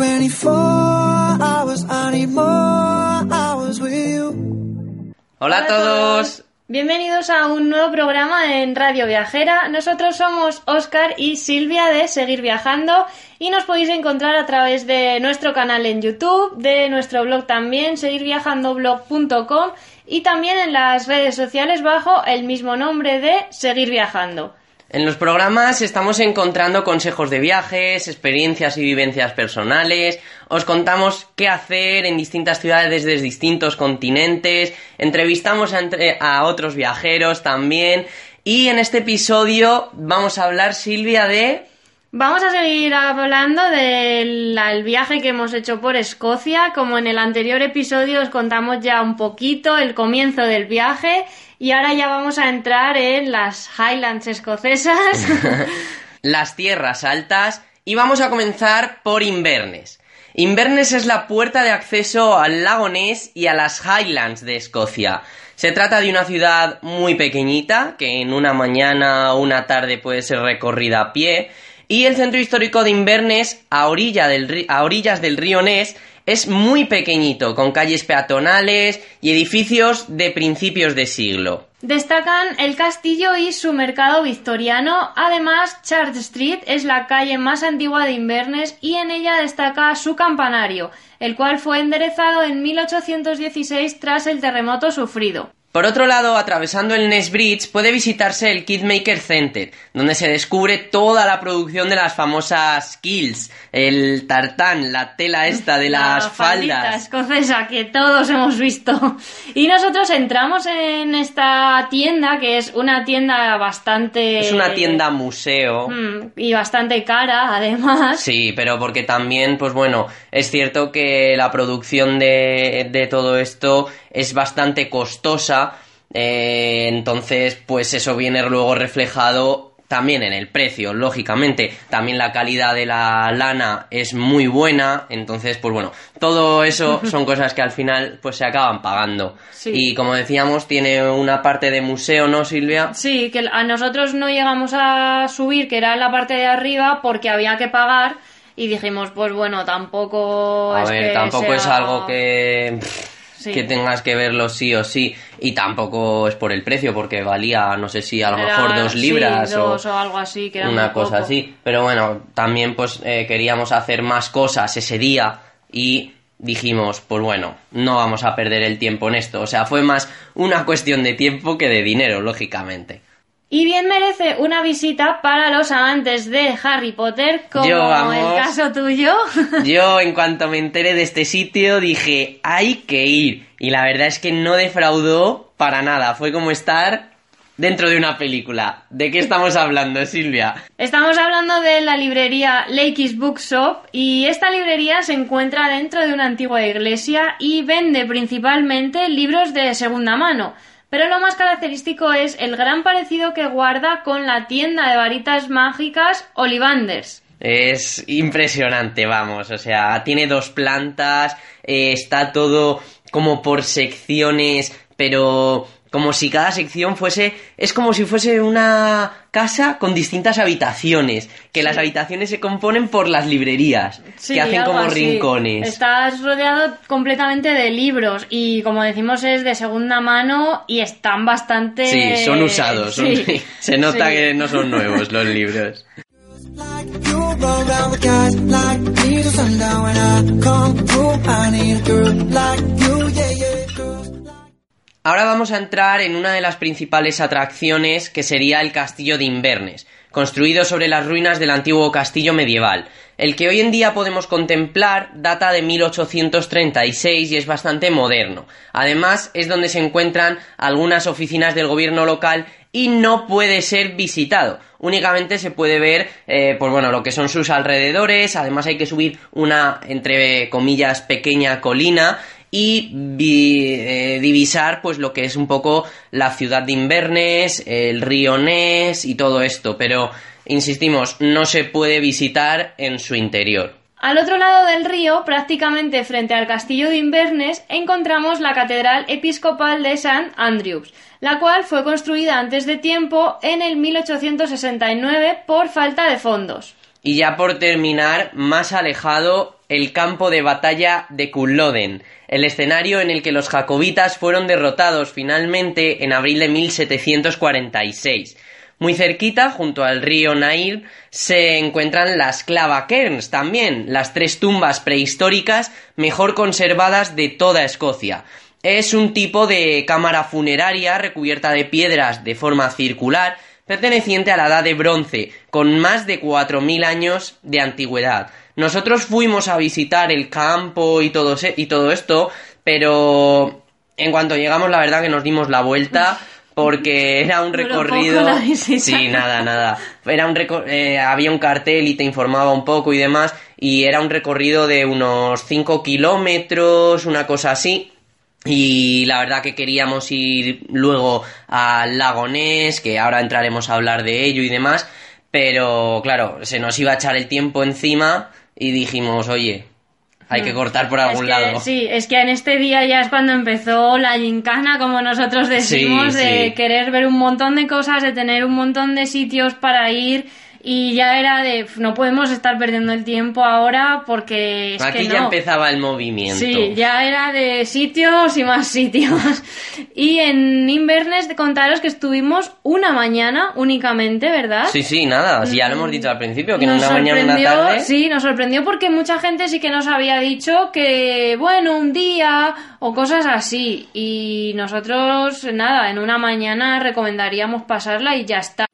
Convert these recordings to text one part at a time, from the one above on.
24 hours, I need more hours with you. Hola a todos. Bienvenidos a un nuevo programa en Radio Viajera. Nosotros somos Oscar y Silvia de Seguir Viajando y nos podéis encontrar a través de nuestro canal en YouTube, de nuestro blog también, seguirviajandoblog.com y también en las redes sociales bajo el mismo nombre de Seguir Viajando. En los programas estamos encontrando consejos de viajes, experiencias y vivencias personales, os contamos qué hacer en distintas ciudades desde distintos continentes, entrevistamos a, otros viajeros también. Y en este episodio vamos a hablar, Silvia, de... Vamos a seguir hablando del el viaje que hemos hecho por Escocia. Como en el anterior episodio os contamos ya un poquito el comienzo del viaje y ahora ya vamos a entrar en las Highlands escocesas. las tierras altas y vamos a comenzar por Inverness. Inverness es la puerta de acceso al lago Ness y a las Highlands de Escocia. Se trata de una ciudad muy pequeñita que en una mañana o una tarde puede ser recorrida a pie y el centro histórico de Inverness a, a orillas del río Ness es muy pequeñito con calles peatonales y edificios de principios de siglo. Destacan el castillo y su mercado victoriano. Además, Church Street es la calle más antigua de Inverness y en ella destaca su campanario, el cual fue enderezado en 1816 tras el terremoto sufrido. Por otro lado, atravesando el Ness Bridge puede visitarse el Kidmaker Center, donde se descubre toda la producción de las famosas kills, el tartán, la tela esta de las la faldas. escocesa que todos hemos visto. Y nosotros entramos en esta tienda, que es una tienda bastante... Es una tienda museo. Mm, Y bastante cara, además. Sí, pero porque también, pues bueno, es cierto que la producción de, de todo esto es bastante costosa, eh, entonces pues eso viene luego reflejado también en el precio, lógicamente. También la calidad de la lana es muy buena, entonces pues bueno, todo eso son cosas que al final pues se acaban pagando. Sí. Y como decíamos, tiene una parte de museo, ¿no, Silvia? Sí, que a nosotros no llegamos a subir, que era en la parte de arriba, porque había que pagar. Y dijimos, pues bueno, tampoco. A es ver, que tampoco sea- es algo que, Sí. que tengas que verlo sí o sí. Y tampoco es por el precio, porque valía, no sé si a lo Era- mejor dos sí, libras dos o o algo así, que era una cosa poco. así. Pero bueno, también pues eh, queríamos hacer más cosas ese día y dijimos, pues bueno, no vamos a perder el tiempo en esto. O sea, fue más una cuestión de tiempo que de dinero, lógicamente. Y bien merece una visita para los amantes de Harry Potter, como Yo, vamos. el caso tuyo. Yo, en cuanto me enteré de este sitio, dije, hay que ir. Y la verdad es que no defraudó para nada. Fue como estar dentro de una película. ¿De qué estamos hablando, Silvia? Estamos hablando de la librería Lakey's Bookshop y esta librería se encuentra dentro de una antigua iglesia y vende principalmente libros de segunda mano. Pero lo más característico es el gran parecido que guarda con la tienda de varitas mágicas Ollivanders. Es impresionante, vamos. O sea, tiene dos plantas, eh, está todo como por secciones, pero como si cada sección fuese... Es como si fuese una casa con distintas habitaciones, que las habitaciones se componen por las librerías, Sí, que hacen como así. rincones. Estás rodeado completamente de libros y como decimos es de segunda mano y están bastante... Sí, son usados. son- Sí, se nota sí. que no son nuevos los libros. Ahora vamos a entrar en una de las principales atracciones que sería el castillo de Inverness, construido sobre las ruinas del antiguo castillo medieval. El que hoy en día podemos contemplar data de 1836 y es bastante moderno. Además es donde se encuentran algunas oficinas del gobierno local y no puede ser visitado. Únicamente se puede ver, eh, pues bueno, lo que son sus alrededores. Además hay que subir una, entre comillas, pequeña colina y eh, divisar pues lo que es un poco la ciudad de Inverness, el río Ness y todo esto, pero insistimos, no se puede visitar en su interior. Al otro lado del río, prácticamente frente al castillo de Inverness, encontramos la Catedral Episcopal de St. Andrews, la cual fue construida antes de tiempo en el 1869 por falta de fondos. Y ya por terminar, más alejado, el campo de batalla de Culloden, el escenario en el que los jacobitas fueron derrotados finalmente en abril de 1746. Muy cerquita, junto al río Nair, se encuentran las Clavacairns también, las tres tumbas prehistóricas mejor conservadas de toda Escocia. Es un tipo de cámara funeraria recubierta de piedras de forma circular, perteneciente a la edad de bronce, con más de 4.000 años de antigüedad. Nosotros fuimos a visitar el campo y todo, y todo esto, pero en cuanto llegamos la verdad que nos dimos la vuelta porque era un recorrido sí nada nada. Era un eh, había un cartel y te informaba un poco y demás y era un recorrido de unos 5 kilómetros una cosa así y la verdad que queríamos ir luego al lago Ness, que ahora entraremos a hablar de ello y demás, pero claro, se nos iba a echar el tiempo encima y dijimos, oye, hay que mm. cortar por algún lado. Sí, es que en este día ya es cuando empezó la gincana, como nosotros decimos, de querer ver un montón de cosas, de tener un montón de sitios para ir y ya era de no podemos estar perdiendo el tiempo ahora porque es aquí ya empezaba el movimiento. Sí ya era de sitios y más sitios. Y en Inverness de contaros que estuvimos una mañana únicamente verdad sí sí nada ya lo hemos dicho al principio que en una mañana una tarde. sí nos sorprendió porque mucha gente sí que nos había dicho que bueno un día o cosas así. Y nosotros nada en una mañana recomendaríamos pasarla y ya está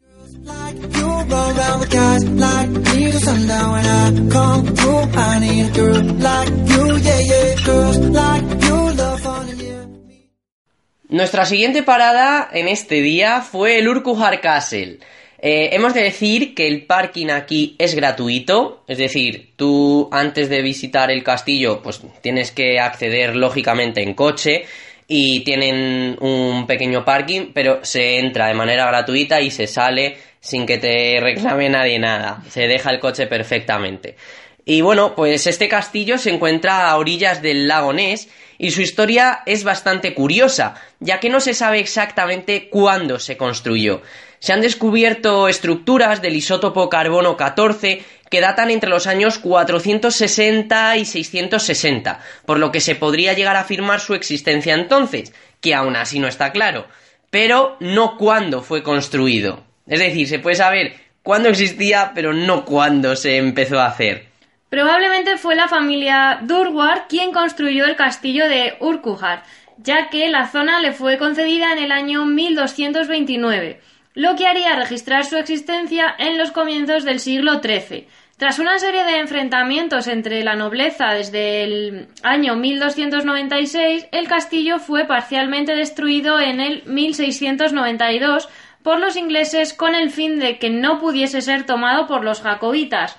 nuestra siguiente parada en este día fue el Urquhart Castle. Eh, hemos de decir que el parking aquí es gratuito, es decir, tú antes de visitar el castillo, pues tienes que acceder lógicamente en coche y tienen un pequeño parking, pero se entra de manera gratuita y se sale sin que te reclame nadie nada. Se deja el coche perfectamente. Y bueno, pues este castillo se encuentra a orillas del lago Ness y su historia es bastante curiosa, ya que no se sabe exactamente cuándo se construyó. Se han descubierto estructuras del isótopo carbono 14 que datan entre los años 460 y 660, por lo que se podría llegar a afirmar su existencia entonces, que aún así no está claro, pero no cuándo fue construido. Es decir, se puede saber cuándo existía, pero no cuándo se empezó a hacer. Probablemente fue la familia Durward quien construyó el castillo de Urquhart, ya que la zona le fue concedida en el año 1229, lo que haría registrar su existencia en los comienzos del siglo XIII. Tras una serie de enfrentamientos entre la nobleza desde el año 1296, el castillo fue parcialmente destruido en el 1692 por los ingleses con el fin de que no pudiese ser tomado por los jacobitas.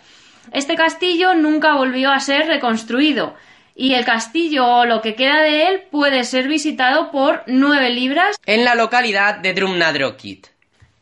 Este castillo nunca volvió a ser reconstruido y el castillo o lo que queda de él puede ser visitado por nueve libras en la localidad de Drumnadrochit.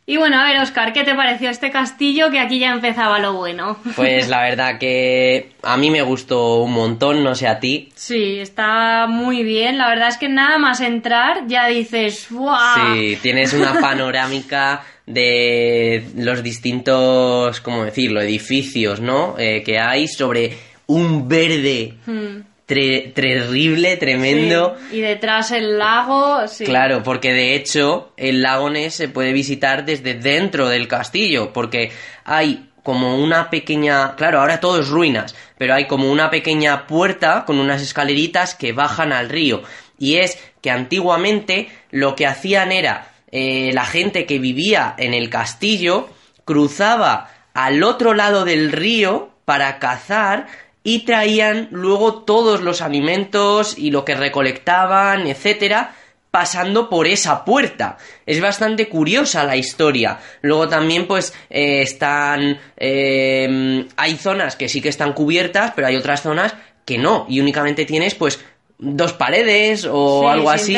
Y bueno, a ver, Oscar, ¿qué te pareció este castillo? Que aquí ya empezaba lo bueno. Pues la verdad que a mí me gustó un montón, no sé a ti. Sí, está muy bien. La verdad es que nada más entrar ya dices, ¡wow! Sí, tienes una panorámica de los distintos, ¿cómo decirlo?, edificios, ¿no? Eh, que hay sobre un verde. Hmm terrible, tremendo. Y detrás el lago, sí. Claro, porque de hecho el lago Ness se puede visitar desde dentro del castillo, porque hay como una pequeña, claro, ahora todo es ruinas, pero hay como una pequeña puerta con unas escaleritas que bajan al río. Y es que antiguamente lo que hacían era eh, la gente que vivía en el castillo cruzaba al otro lado del río para cazar y traían luego todos los alimentos y lo que recolectaban, etcétera, pasando por esa puerta. Es bastante curiosa la historia. Luego también, pues, eh, están. Eh, hay zonas que sí que están cubiertas, pero hay otras zonas que no. Y únicamente tienes, pues, dos paredes o algo así.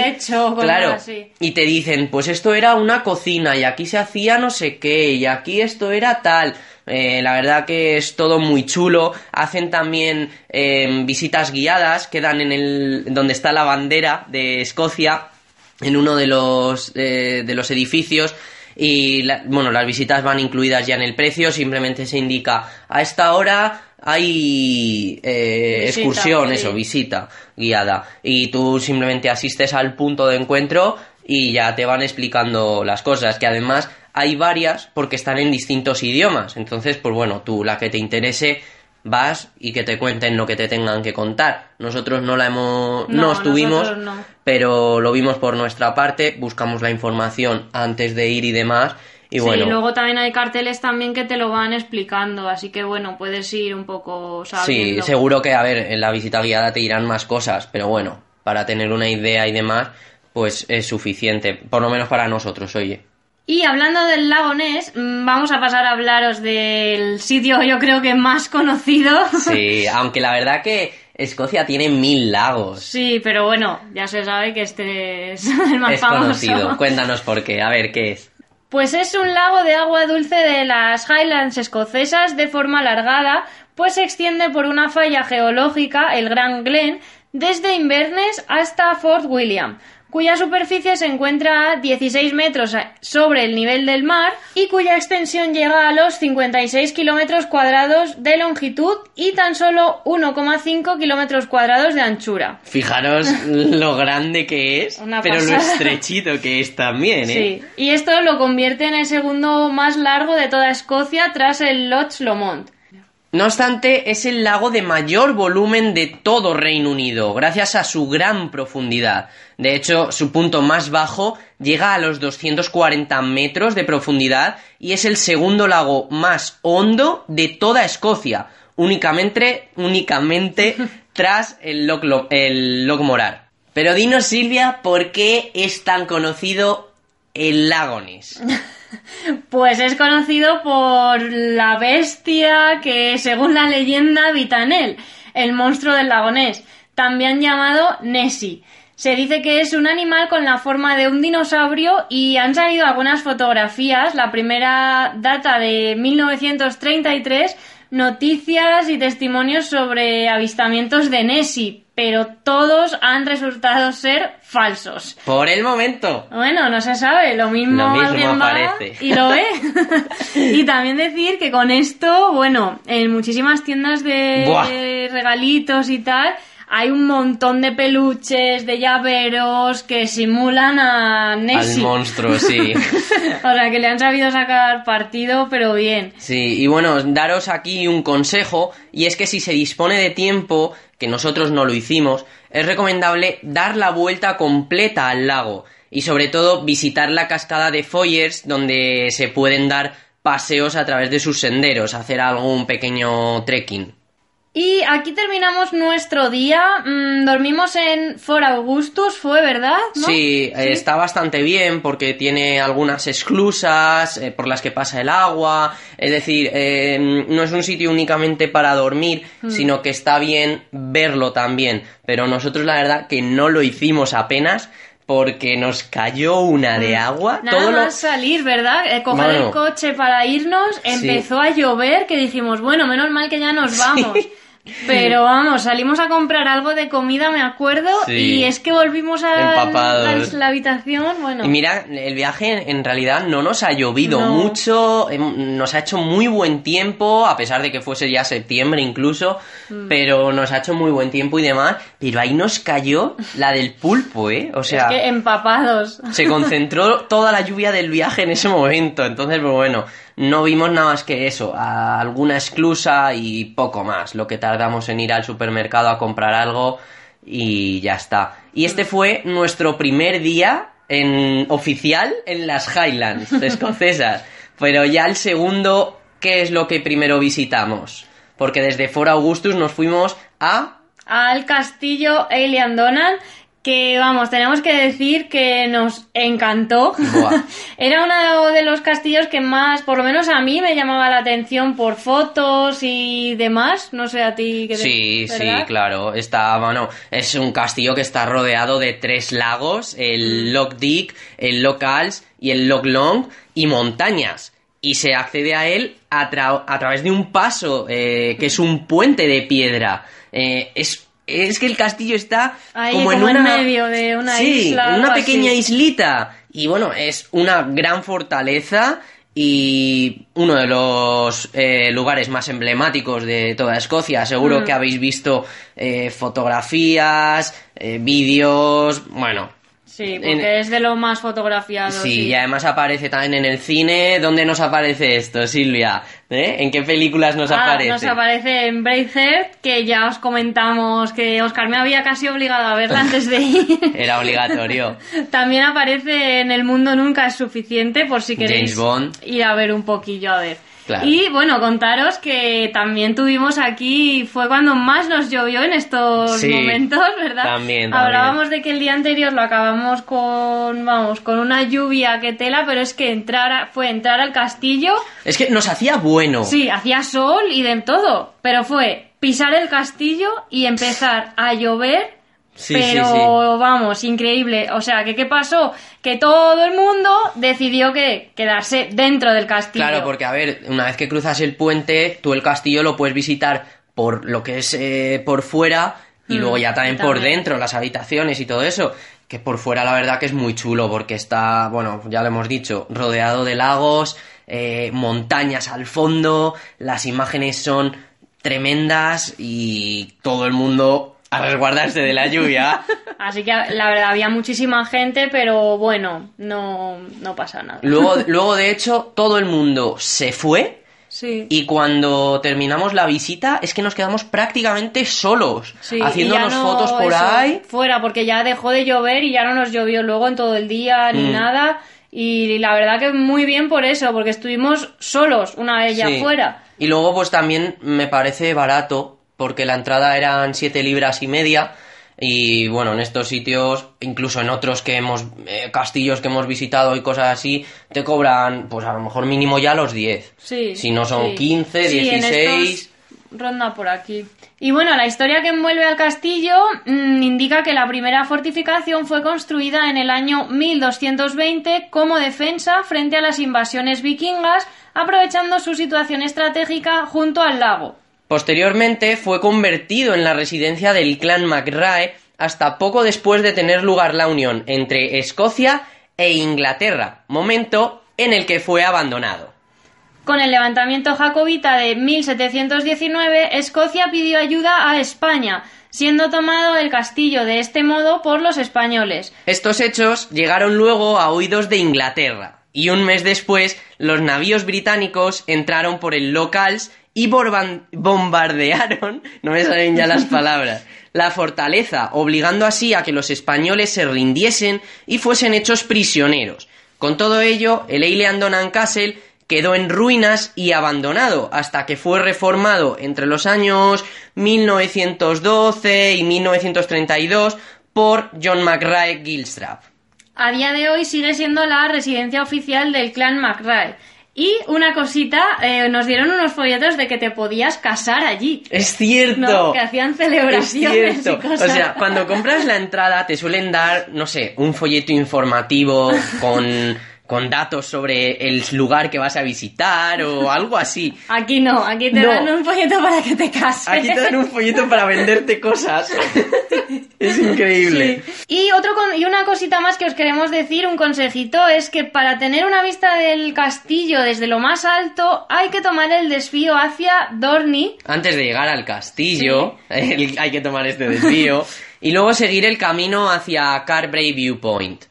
claro. Y te dicen, pues esto era una cocina y aquí se hacía no sé qué y aquí esto era tal. Eh, la verdad que es todo muy chulo. Hacen también em, visitas guiadas, quedan en el donde está la bandera de Escocia, en uno de los, eh, de los edificios. Y la- bueno, las visitas van incluidas ya en el precio, simplemente se indica a esta hora hay eh, Visita, excursión, sí. eso, visita guiada y tú simplemente asistes al punto de encuentro y ya te van explicando las cosas, que además hay varias porque están en distintos idiomas, entonces pues bueno, tú la que te interese vas y que te cuenten lo que te tengan que contar. Nosotros no la hemos no, No, estuvimos, no. pero lo vimos por nuestra parte, buscamos la información antes de ir y demás y sí, bueno, luego también hay carteles también que te lo van explicando, así que bueno, puedes ir un poco sí, sabiendo. seguro que a ver, en la visita guiada te dirán más cosas, pero bueno, para tener una idea y demás, pues es suficiente, por lo menos para nosotros, oye. Y hablando del lago Ness, mm, vamos a pasar a hablaros del sitio yo creo que más conocido. Sí, aunque la verdad que Escocia tiene mil lagos. Sí, pero bueno, ya se sabe que este es el más es famoso. conocido. Cuéntanos por qué, a ver qué es. Pues es un lago de agua dulce de las Highlands escocesas de forma alargada, pues se extiende por una falla geológica, el Grand Glen, desde Inverness hasta Fort William, cuya superficie se encuentra a 16 metros sobre el nivel del mar y cuya extensión llega a los 56 kilómetros cuadrados de longitud y tan solo 1,5 kilómetros cuadrados de anchura. Fijaros lo grande que es, Una pero lo estrechito que es también, ¿eh? Sí, y esto lo convierte en el segundo más largo de toda Escocia tras el Loch Lomond. No obstante, es el lago de mayor volumen de todo Reino Unido, gracias a su gran profundidad. De hecho, su punto más bajo llega a los 240 metros de profundidad y es el segundo lago más hondo de toda Escocia, únicamente, únicamente tras el Loch, Lo- el Loch Morar. Pero dinos, Silvia, ¿por qué es tan conocido el lago Ness? Pues es conocido por la bestia que, según la leyenda, habita en él, el monstruo del lago Ness, también llamado Nessie. Se dice que es un animal con la forma de un dinosaurio y han salido algunas fotografías. La primera data de 1933, noticias y testimonios sobre avistamientos de Nessie, pero todos han resultado ser falsos. Por el momento. Bueno, no se sabe, lo mismo, Lo mismo alguien aparece. y lo ve. y también decir que con esto, bueno, en muchísimas tiendas de Buah. regalitos y tal, hay un montón de peluches, de llaveros que simulan a Al Nessie. monstruo, sí. o sea, que le han sabido sacar partido, pero bien. Sí, y bueno, daros aquí un consejo, y es que si se dispone de tiempo, que nosotros no lo hicimos, es recomendable dar la vuelta completa al lago, y sobre todo visitar la cascada de Foyers, donde se pueden dar paseos a través de sus senderos, hacer algún pequeño trekking. Y aquí terminamos nuestro día. Mm, dormimos en For Augustus, fue verdad, ¿no? Sí, eh, está bastante bien porque tiene algunas esclusas eh, por las que pasa el agua. Es decir, eh, no es un sitio únicamente para dormir, Mm. sino que está bien verlo también. Pero nosotros la verdad que no lo hicimos apenas porque nos cayó una de agua. Mm. Nada todo lo- más salir, ¿verdad? Eh, coger Mano. el coche para irnos, empezó a llover que dijimos, bueno, menos mal que ya nos vamos. Pero vamos, salimos a comprar algo de comida, me acuerdo, Sí. y es que volvimos a la habitación, bueno. Y mira, el viaje en realidad no nos ha llovido No. mucho, em, nos ha hecho muy buen tiempo, a pesar de que fuese ya septiembre incluso, Mm. pero nos ha hecho muy buen tiempo y demás, pero ahí nos cayó la del pulpo, ¿eh? O sea, es que empapados. se concentró toda la lluvia del viaje en ese momento, entonces, pues bueno, no vimos nada más que eso, a- alguna esclusa y poco más, lo que tardamos en ir al supermercado a comprar algo y ya está. Y este fue nuestro primer día en oficial en las Highlands escocesas, pero ya el segundo, ¿qué es lo que primero visitamos? Porque desde Fort Augustus nos fuimos a Al castillo Alien Donald, que vamos, tenemos que decir que nos encantó. Buah. Era uno de los castillos que más, por lo menos a mí, me llamaba la atención por fotos y demás. No sé a ti qué te- Sí, sí, claro. Está, bueno, es un castillo que está rodeado de tres lagos, Mm. el Loch Dick, el Loch Alls y el Loch Long, y montañas. Y se accede a él a, tra- a través de un paso, eh, que es un puente de piedra. Eh, es, es que el castillo está Ahí, como, en como en una... medio de una sí, isla, una pequeña así. islita. Y bueno, es una gran fortaleza y uno de los eh, lugares más emblemáticos de toda Escocia. Seguro Mm. que habéis visto eh, fotografías, eh, vídeos, bueno. Sí, porque En- es de lo más fotografiado. Sí, sí. y además aparece también en el cine. ¿Dónde nos aparece esto, Silvia? ¿Eh? ¿En qué películas nos Ah, aparece? nos aparece en Braveheart, que ya os comentamos que Oscar me había casi obligado a verla antes de ir. Era obligatorio. También aparece en El Mundo Nunca es Suficiente, por si queréis James Bond. ir a ver un poquillo a ver. Claro. Y bueno, contaros que también tuvimos aquí, fue cuando más nos llovió en estos Sí, momentos, ¿verdad? también, también. Hablábamos de que el día anterior lo acabamos con, vamos, con una lluvia que tela, pero es que entrar a- fue entrar al castillo Es que nos hacía bueno. Sí, hacía sol y de todo, pero fue pisar el castillo y empezar a llover, Sí, pero sí, sí. vamos, increíble. O sea, que qué pasó? Que todo el mundo decidió que quedarse dentro del castillo. Claro, porque a ver, una vez que cruzas el puente, tú el castillo lo puedes visitar por lo que es eh, por fuera y Mm, luego ya también por dentro, las habitaciones y todo eso. Que por fuera la verdad que es muy chulo porque está, bueno, ya lo hemos dicho, rodeado de lagos, eh, montañas al fondo, las imágenes son tremendas y todo el mundo a resguardarse de la lluvia. Así que la verdad había muchísima gente, pero bueno, no, no pasa nada. luego, luego, de hecho, todo el mundo se fue Sí. Y cuando terminamos la visita es que nos quedamos prácticamente solos, Sí, haciéndonos no, fotos por ahí. Fuera, porque ya dejó de llover y ya no nos llovió luego en todo el día ni Mm. nada. Y la verdad que muy bien por eso, porque estuvimos solos una vez ya Sí. fuera. Y luego pues también me parece barato, porque la entrada eran 7 libras y media. Y bueno, en estos sitios, incluso en otros que hemos, eh, castillos que hemos visitado y cosas así, te cobran pues a lo mejor mínimo ya los 10. Sí. Si no son sí. 15, Sí, en 16. estos ronda por aquí. Y bueno, la historia que envuelve al castillo mm, indica que la primera fortificación fue construida en el año 1220 como defensa frente a las invasiones vikingas, aprovechando su situación estratégica junto al lago. Posteriormente fue convertido en la residencia del clan MacRae hasta poco después de tener lugar la unión entre Escocia e Inglaterra, momento en el que fue abandonado. Con el levantamiento jacobita de 1719, Escocia pidió ayuda a España, siendo tomado el castillo de este modo por los españoles. Estos hechos llegaron luego a oídos de Inglaterra, y un mes después los navíos británicos entraron por el Locals y bombardearon, no me salen ya las palabras, la fortaleza, obligando así a que los españoles se rindiesen y fuesen hechos prisioneros. Con todo ello, el Eilean Donan Castle quedó en ruinas y abandonado hasta que fue reformado entre los años 1912 y 1932 por John McRae Gilstrap. A día de hoy sigue siendo la residencia oficial del clan McRae. Y una cosita, eh, nos dieron unos folletos de que te podías casar allí. Es cierto. ¿no? Que hacían Es celebraciones cierto. y cosas. O sea, cuando compras la entrada te suelen dar, no sé, un folleto informativo con, con datos sobre el lugar que vas a visitar o algo así. Aquí no, aquí te No. dan un folleto para que te cases. Aquí te dan un folleto para venderte cosas. es increíble. Sí. Y, otro y una cosita más que os queremos decir, un consejito, es que para tener una vista del castillo desde lo más alto hay que tomar el desvío hacia Dorney. Antes de llegar al castillo, el- hay que tomar este desvío y luego seguir el camino hacia Carbray Viewpoint.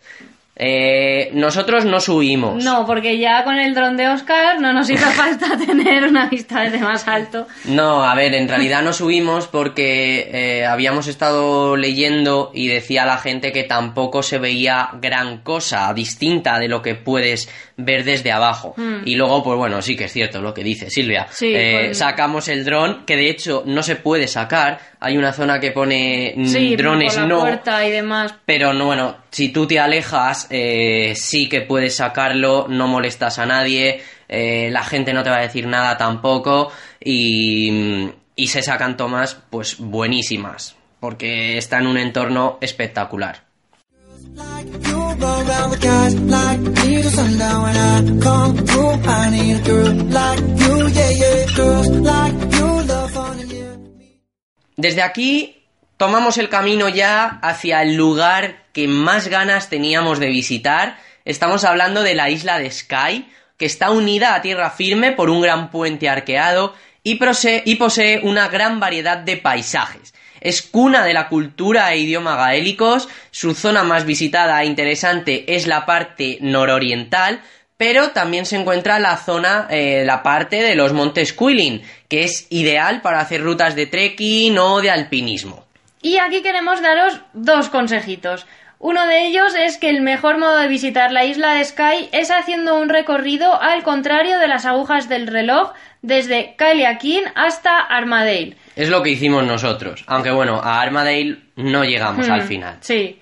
Eh, nosotros no subimos. No, porque ya con el dron de Oscar no nos hizo falta tener una vista desde más alto. No, a ver, en realidad no subimos porque eh, habíamos estado leyendo y decía la gente que tampoco se veía gran cosa distinta de lo que puedes ver desde abajo. Hmm. Y luego, pues bueno, sí que es cierto lo que dice Silvia. Sí, Eh, pues- Sacamos el dron, que de hecho no se puede sacar. Hay una zona que pone mm, Sí, drones la no. puerta y demás. Pero no, bueno, si tú te alejas, eh, sí que puedes sacarlo, no molestas a nadie, eh, la gente no te va a decir nada tampoco y, y se sacan tomas pues buenísimas, porque está en un entorno espectacular. Desde aquí tomamos el camino ya hacia el lugar que más ganas teníamos de visitar. Estamos hablando de la isla de Skye, que está unida a tierra firme por un gran puente arqueado y posee una gran variedad de paisajes. Es cuna de la cultura e idioma gaélicos, su zona más visitada e interesante es la parte nororiental, pero también se encuentra la zona, eh, la parte de los montes Quilin, que es ideal para hacer rutas de trekking o de alpinismo. Y aquí queremos daros dos consejitos. Uno de ellos es que el mejor modo de visitar la isla de Skye es haciendo un recorrido al contrario de las agujas del reloj desde Cailiaquín hasta Armadale. Es lo que hicimos nosotros, aunque bueno, a Armadale no llegamos al Hmm, final. Sí.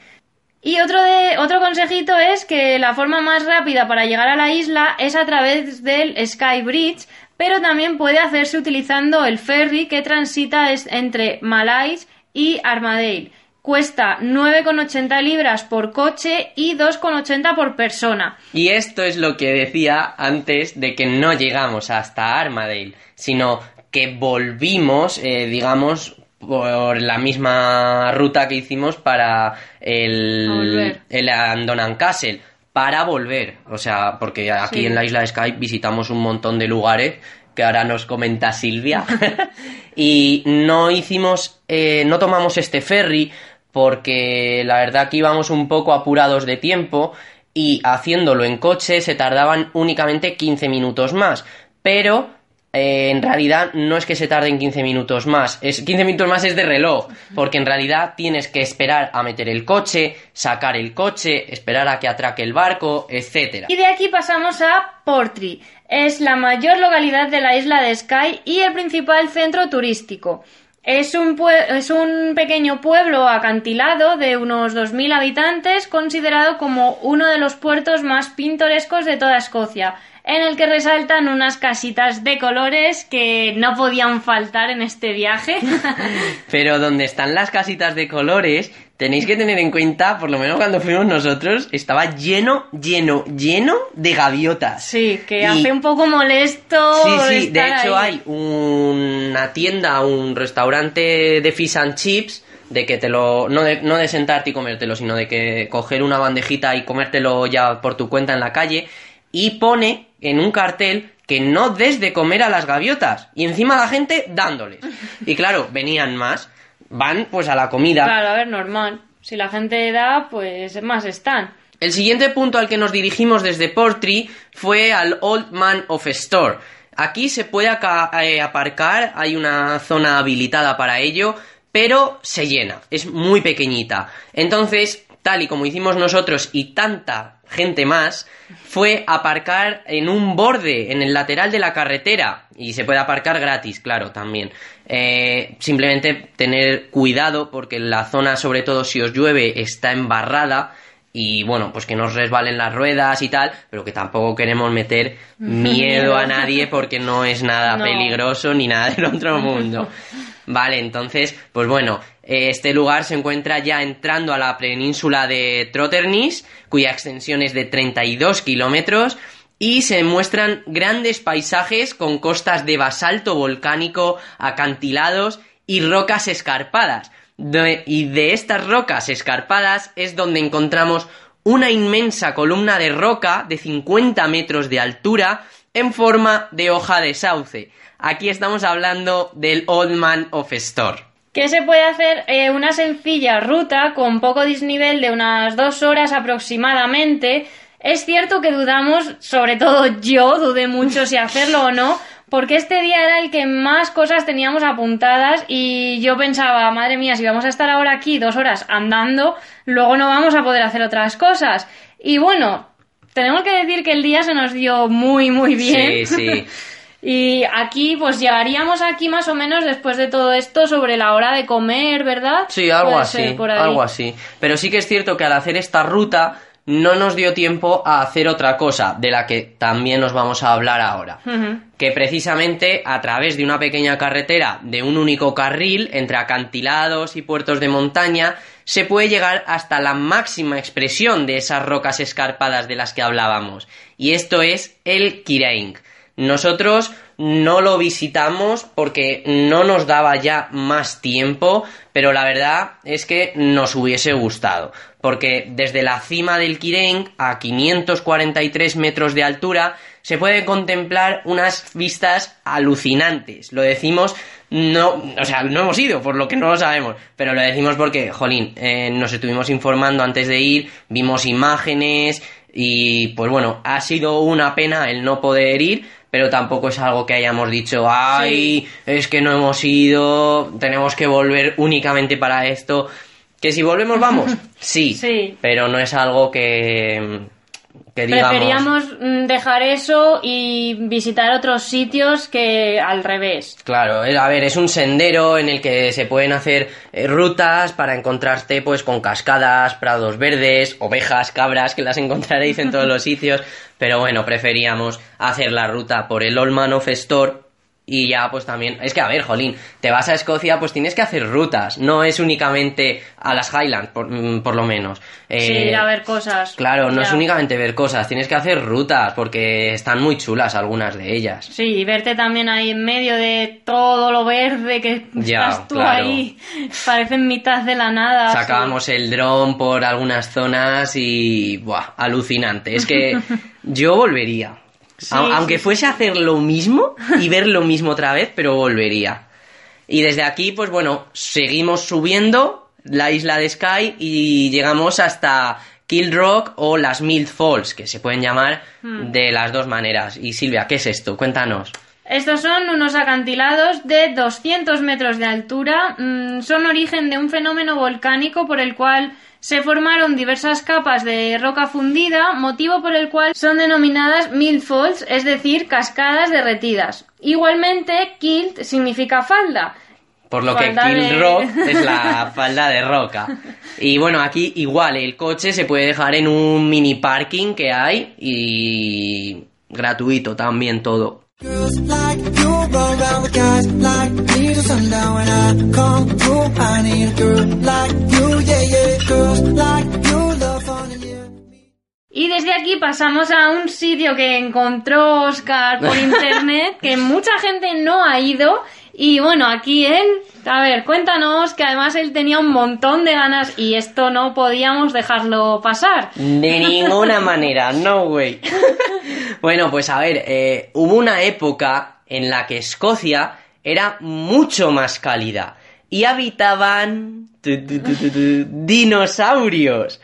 Y otro, de, otro consejito es que la forma más rápida para llegar a la isla es a través del Sky Bridge, pero también puede hacerse utilizando el ferry que transita entre Malais y Armadale. Cuesta 9,80 libras por coche y 2,80 por persona. Y esto es lo que decía antes de que no llegamos hasta Armadale, sino que volvimos, eh, digamos, por la misma ruta que hicimos para el, el Andonan Castle. Para volver, o sea, porque aquí Sí. en la isla de Skype visitamos un montón de lugares que ahora nos comenta Silvia. y no hicimos, eh, no tomamos este ferry porque la verdad que íbamos un poco apurados de tiempo y haciéndolo en coche se tardaban únicamente 15 minutos más. Pero eh, en realidad no es que se tarden 15 minutos más, es 15 minutos más es de reloj, porque en realidad tienes que esperar a meter el coche, sacar el coche, esperar a que atraque el barco, etcétera. Y de aquí pasamos a Portree. Es la mayor localidad de la isla de Skye y el principal centro turístico. Es un, es un pequeño pueblo acantilado de unos 2.000 habitantes, considerado como uno de los puertos más pintorescos de toda Escocia, en el que resaltan unas casitas de colores que no podían faltar en este viaje. Pero donde están las casitas de colores, tenéis que tener en cuenta, por lo menos cuando fuimos nosotros, estaba lleno, lleno, lleno de gaviotas. sí, que Y- hace un poco molesto. Sí, sí, de hecho ahí. hay una tienda, un restaurante de fish and chips, de que te lo, no de, no de sentarte y comértelo, sino de que coger una bandejita y comértelo ya por tu cuenta en la calle, y pone en un cartel que no des de comer a las gaviotas, y encima la gente dándoles. Y claro, venían más, van pues a la comida. Claro, a ver, normal. Si la gente da, pues más están. El siguiente punto al que nos dirigimos desde Portree fue al Old Man of Store. Aquí se puede eh, aparcar, hay una zona habilitada para ello, pero se llena, es muy pequeñita. Entonces, tal y como hicimos nosotros y tanta gente más, fue aparcar en un borde, en el lateral de la carretera, y se puede aparcar gratis, claro, también. Eh, simplemente tener cuidado porque la zona, sobre todo si os llueve, está embarrada y bueno, pues que no os resbalen las ruedas y tal, pero que tampoco queremos meter miedo a nadie porque no es nada No. peligroso ni nada del otro mundo. Vale, entonces, pues bueno, este lugar se encuentra ya entrando a la península de Trotternis, cuya extensión es de 32 kilómetros, y se muestran grandes paisajes con costas de basalto volcánico, acantilados y rocas escarpadas. Y de estas rocas escarpadas es donde encontramos una inmensa columna de roca de 50 metros de altura en forma de hoja de sauce. Aquí estamos hablando del Old Man of Store. Que se puede hacer eh, una sencilla ruta con poco desnivel de unas dos horas aproximadamente. Es cierto que dudamos, sobre todo yo, dudé mucho si hacerlo o no, porque este día era el que más cosas teníamos apuntadas y yo pensaba, madre mía, si vamos a estar ahora aquí dos horas andando, luego no vamos a poder hacer otras cosas. Y bueno, tenemos que decir que el día se nos dio muy, muy bien. Sí, sí. Y aquí, pues llegaríamos aquí más o menos después de todo esto sobre la hora de comer, ¿verdad? Sí, algo así, algo así. Pero sí que es cierto que al hacer esta ruta no nos dio tiempo a hacer otra cosa, de la que también nos vamos a hablar ahora. Que precisamente a través de una pequeña carretera de un único carril entre acantilados y puertos de montaña se puede llegar hasta la máxima expresión de esas rocas escarpadas de las que hablábamos. Y esto es el Kiraing. Nosotros no lo visitamos porque no nos daba ya más tiempo, pero la verdad es que nos hubiese gustado, porque desde la cima del Kiren a 543 metros de altura se puede contemplar unas vistas alucinantes. Lo decimos no, o sea, no hemos ido, por lo que no lo sabemos, pero lo decimos porque, jolín, eh, nos estuvimos informando antes de ir, vimos imágenes y pues bueno, ha sido una pena el no poder ir, pero tampoco es algo que hayamos dicho, ay, es que no hemos ido, tenemos que volver únicamente para esto. Que si volvemos vamos, sí, Sí. pero no es algo que, que digamos... Preferíamos mm, dejar eso y visitar otros sitios que al revés. Claro, eh, a ver, es un sendero en el que se pueden hacer eh, rutas para encontrarte pues con cascadas, prados verdes, ovejas, cabras, que las encontraréis en todos los sitios, pero bueno, preferíamos hacer la ruta por el Old Man of Store y ya pues también, es que a ver, Jolín, te vas a Escocia pues tienes que hacer rutas, no es únicamente a las Highlands, por, mm, por lo menos. sí, Eh, ir a ver cosas. Claro, no Ya. es únicamente ver cosas, tienes que hacer rutas porque están muy chulas algunas de ellas. Sí, y verte también ahí en medio de todo lo verde que Ya, estás tú claro. ahí. Parece en mitad de la nada. sí. Sacábamos el dron por algunas zonas y. ¡Buah! Alucinante. Es que yo volvería. Sí, Aunque sí. fuese a hacer lo mismo y ver lo mismo otra vez, pero volvería. Y desde aquí, pues bueno, seguimos subiendo la isla de Sky y llegamos hasta Kill Rock o las Mild Falls, que se pueden llamar Hmm. de las dos maneras. Y Silvia, ¿qué es esto? Cuéntanos. Estos son unos acantilados de 200 metros de altura. mm, son origen de un fenómeno volcánico por el cual se formaron diversas capas de roca fundida, motivo por el cual son denominadas milfolds, es decir, cascadas derretidas. Igualmente, kilt significa falda. Por lo que Kill de- Rock es la falda de roca. Y bueno, aquí igual el coche se puede dejar en un mini parking que hay y gratuito también todo. Girls like you roll around with guys like me till sundown when I come through. I need a girl like you, yeah, yeah. Girls like you love fun and yeah. Y desde aquí pasamos a un sitio que encontró Oscar por internet, que mucha gente no ha ido. Y bueno, aquí él, a ver, cuéntanos que además él tenía un montón de ganas y esto no podíamos dejarlo pasar. De ninguna manera, no way. bueno, pues a ver, eh, hubo una época en la que Escocia era mucho más cálida y habitaban tu, tu, tu, tu, tu, dinosaurios.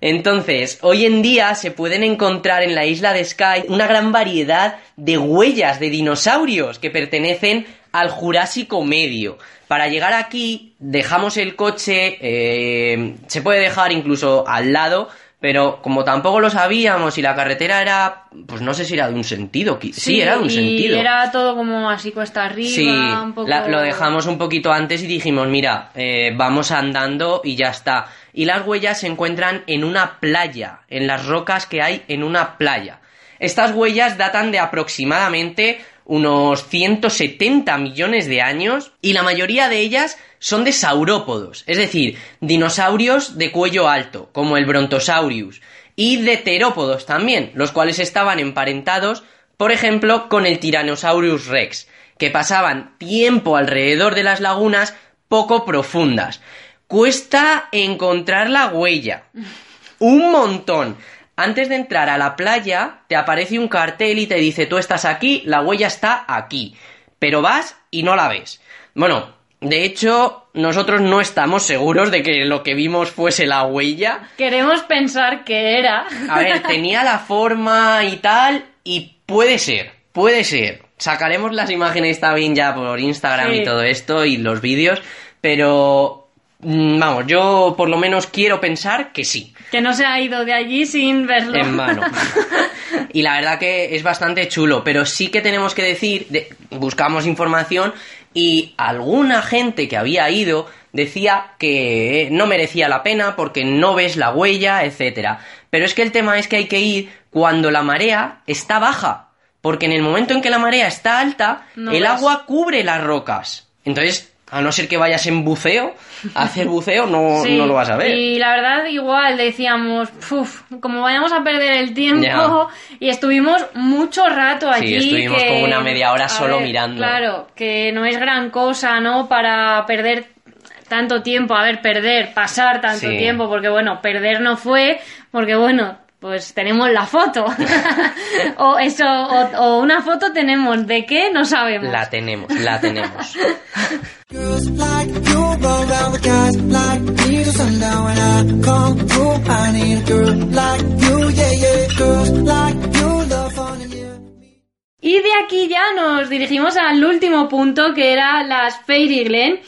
Entonces, hoy en día se pueden encontrar en la isla de Skye una gran variedad de huellas de dinosaurios que pertenecen al Jurásico Medio. Para llegar aquí, dejamos el coche, eh, se puede dejar incluso al lado, pero como tampoco lo sabíamos y la carretera era, pues no sé si era de un sentido, qui- sí, era de un y sentido. era todo como así cuesta arriba, Sí, un poco... la- lo dejamos un poquito antes y dijimos, mira, eh, vamos andando y ya está. Y las huellas se encuentran en una playa, en las rocas que hay en una playa. Estas huellas datan de aproximadamente unos 170 millones de años y la mayoría de ellas son de saurópodos, es decir, dinosaurios de cuello alto, como el Brontosaurus, y de terópodos también, los cuales estaban emparentados, por ejemplo, con el Tyrannosaurus rex, que pasaban tiempo alrededor de las lagunas poco profundas. Cuesta encontrar la huella. Un montón. Antes de entrar a la playa, te aparece un cartel y te dice, tú estás aquí, la huella está aquí. Pero vas y no la ves. Bueno, de hecho, nosotros no estamos seguros de que lo que vimos fuese la huella. Queremos pensar que era... A ver, tenía la forma y tal, y puede ser, puede ser. Sacaremos las imágenes también ya por Instagram Sí. y todo esto y los vídeos, pero vamos, yo por lo menos quiero pensar que sí, que no se ha ido de allí sin verlo. en mano. y la verdad que es bastante chulo, pero sí que tenemos que decir, de- buscamos información y alguna gente que había ido decía que no merecía la pena porque no ves la huella, etcétera. Pero es que el tema es que hay que ir cuando la marea está baja, porque en el momento en que la marea está alta, No el ves. agua cubre las rocas. Entonces, A no ser que vayas en buceo, a hacer buceo no, Sí, no lo vas a ver. Y la verdad, igual decíamos, "Puf, como vayamos a perder el tiempo. Ya. Y estuvimos mucho rato Sí, allí. estuvimos que- como una media hora solo ver, mirando. Claro, que no es gran cosa, ¿no? Para perder tanto tiempo. A ver, perder, pasar tanto Sí. tiempo, porque bueno, perder no fue, porque bueno. Pues tenemos la foto. o eso, o, o una foto tenemos. ¿De qué? No sabemos. La tenemos, la tenemos. Y de aquí ya nos dirigimos al último punto que era las Fairy Glen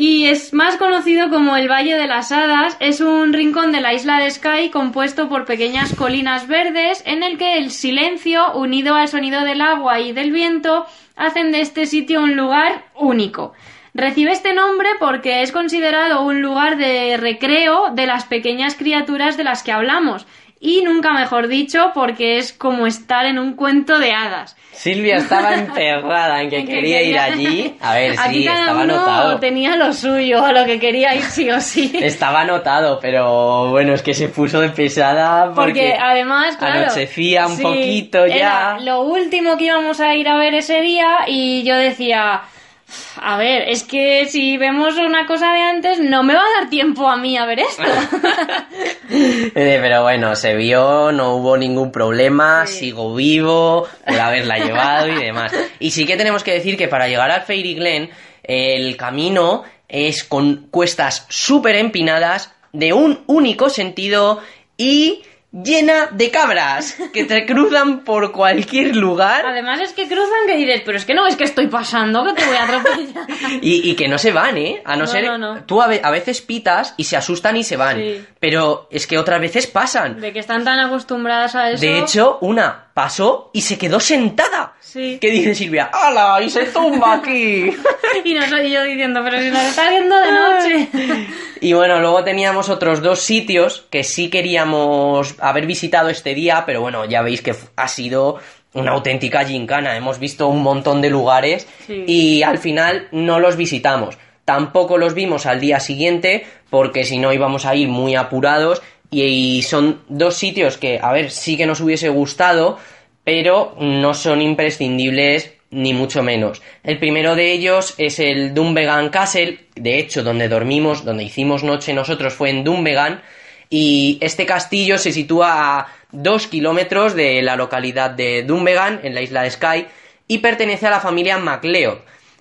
y es más conocido como el Valle de las Hadas. Es un rincón de la isla de Skye compuesto por pequeñas colinas verdes en el que el silencio unido al sonido del agua y del viento hacen de este sitio un lugar único. Recibe este nombre porque es considerado un lugar de recreo de las pequeñas criaturas de las que hablamos. Y nunca mejor dicho, porque es como estar en un cuento de hadas. Silvia estaba emperrada en que En que quería ir allí. A ver, Aquí sí, cada estaba uno anotado. tenía lo suyo, a lo que quería ir sí o sí. Estaba anotado, pero bueno, es que se puso de pesada porque, Porque además, claro, anochecía un sí, poquito ya. era lo último que íbamos a ir a ver ese día y yo decía, a ver, es que si vemos una cosa de antes no me va a dar tiempo a mí a ver esto. Eh, Pero bueno, se vio, no hubo ningún problema, Sí. sigo vivo por haberla llevado y demás. Y sí que tenemos que decir que para llegar al Fairy Glen, el camino es con cuestas súper empinadas, de un único sentido y llena de cabras que te cruzan por cualquier lugar Además es que cruzan que dices, pero es que no es que estoy pasando, que te voy a atropellar. y, y que no se van, ¿eh? A no, No, ser... no, no. Tú a, ve- a veces pitas y se asustan y se van, Sí. pero es que otras veces pasan. De que están tan acostumbradas a eso. De hecho, una pasó y se quedó sentada. Sí. ¿Qué dice Silvia? ¡Hala! Y se tumba aquí. Y no soy yo diciendo, pero si nos está viendo de noche. y bueno, luego teníamos otros dos sitios que sí queríamos haber visitado este día, pero bueno, ya veis que ha sido una auténtica gincana. Hemos visto un montón de lugares Sí. y al final no los visitamos. Tampoco los vimos al día siguiente porque si no íbamos a ir muy apurados y, son dos sitios que, a ver, sí que nos hubiese gustado, pero no son imprescindibles ni mucho menos. El primero de ellos es el Dunvegan Castle, de hecho donde dormimos, donde hicimos noche nosotros fue en Dunvegan y este castillo se sitúa a dos kilómetros de la localidad de Dunvegan, en la isla de Skye, y pertenece a la familia MacLeod.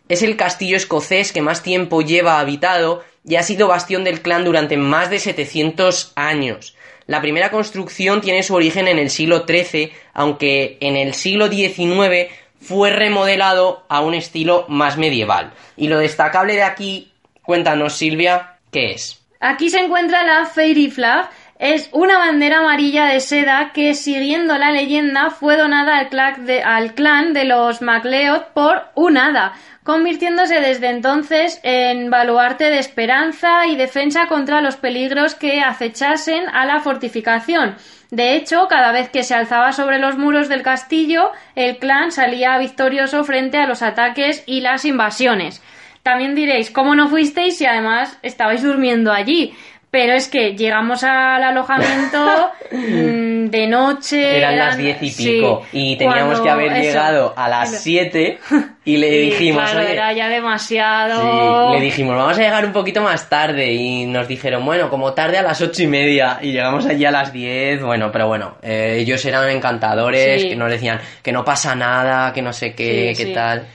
Es el castillo escocés que más tiempo lleva habitado y ha sido bastión del clan durante más de 700 años. La primera construcción tiene su origen en el siglo XIII, aunque en el siglo XIX fue remodelado a un estilo más medieval. Y lo destacable de aquí, cuéntanos Silvia, ¿qué es? Aquí se encuentra la Fairy Flag. Es una bandera amarilla de seda que, siguiendo la leyenda, fue donada al, clan de los MacLeod por un hada, convirtiéndose desde entonces en baluarte de esperanza y defensa contra los peligros que acechasen a la fortificación. De hecho, cada vez que se alzaba sobre los muros del castillo, el clan salía victorioso frente a los ataques y las invasiones. También diréis, ¿cómo no fuisteis si además estabais durmiendo allí? Pero es que llegamos al alojamiento mm, de noche. Eran las diez y sí, pico y teníamos que haber eso. llegado a las siete y le dijimos, claro, "Oye, era ya demasiado. Sí, le dijimos, vamos a llegar un poquito más tarde y nos dijeron, bueno, como tarde a las ocho y media y llegamos allí a las diez, bueno, pero bueno, eh, ellos eran encantadores, Sí. que nos decían que no pasa nada, que no sé qué, qué tal.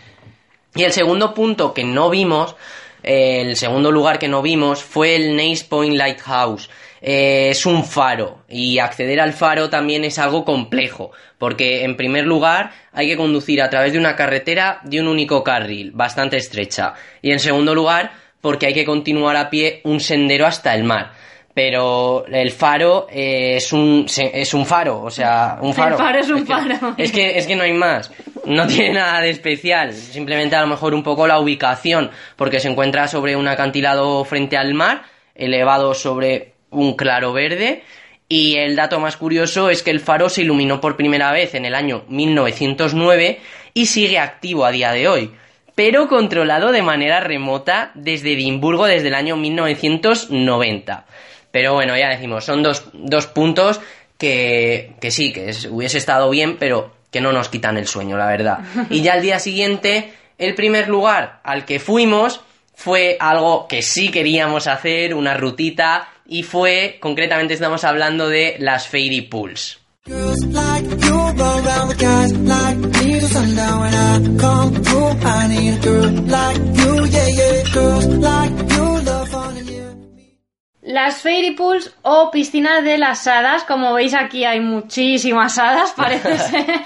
Y el segundo punto que no vimos, eh, el segundo lugar que no vimos fue el Nace Point Lighthouse. Eh, es un faro y acceder al faro también es algo complejo porque en primer lugar hay que conducir a través de una carretera de un único carril bastante estrecha y en segundo lugar porque hay que continuar a pie un sendero hasta el mar pero el faro eh, es un es un faro o sea un faro faro es un faro. es que es que no hay más no tiene nada de especial simplemente a lo mejor un poco la ubicación porque se encuentra sobre un acantilado frente al mar elevado sobre un claro verde y el dato más curioso es que el faro se iluminó por primera vez en el año 1909 y sigue activo a día de hoy pero controlado de manera remota desde Edimburgo desde el año 1990. Pero bueno, ya decimos, son dos, dos puntos que, que sí, que es- hubiese estado bien, pero que no nos quitan el sueño, la verdad. Y ya al día siguiente, el primer lugar al que fuimos fue algo que sí queríamos hacer, una rutita, y fue, concretamente estamos hablando de las Fairy Pools. Las Fairy Pools o piscinas de las hadas, como veis aquí hay muchísimas hadas, parece ser,